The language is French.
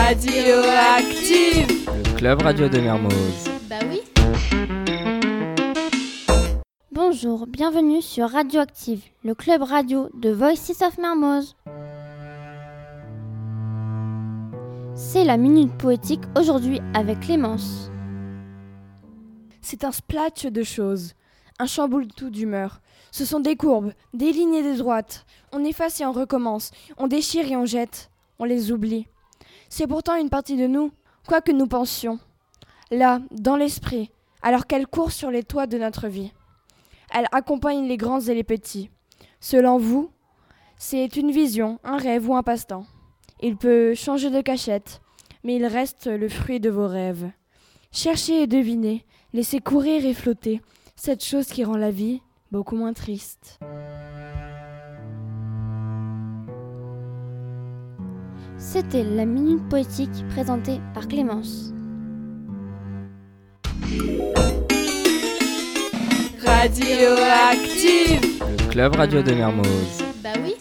Radioactive Le club radio de Mermoz. Bah oui. Bonjour, bienvenue sur Radioactive, le club radio de Voices of Mermoz. C'est la minute poétique aujourd'hui avec Clémence. C'est un splatch de choses, un chamboule tout d'humeur. Ce sont des courbes, des lignes et des droites. On efface et on recommence, on déchire et on jette, on les oublie. C'est pourtant une partie de nous, quoi que nous pensions. Là, dans l'esprit, alors qu'elle court sur les toits de notre vie. Elle accompagne les grands et les petits. Selon vous, c'est une vision, un rêve ou un passe-temps. Il peut changer de cachette, mais il reste le fruit de vos rêves. Cherchez et devinez, laissez courir et flotter cette chose qui rend la vie beaucoup moins triste. C'était la minute poétique présentée par Clémence. Radioactive Le club radio de Mermoz. Bah oui.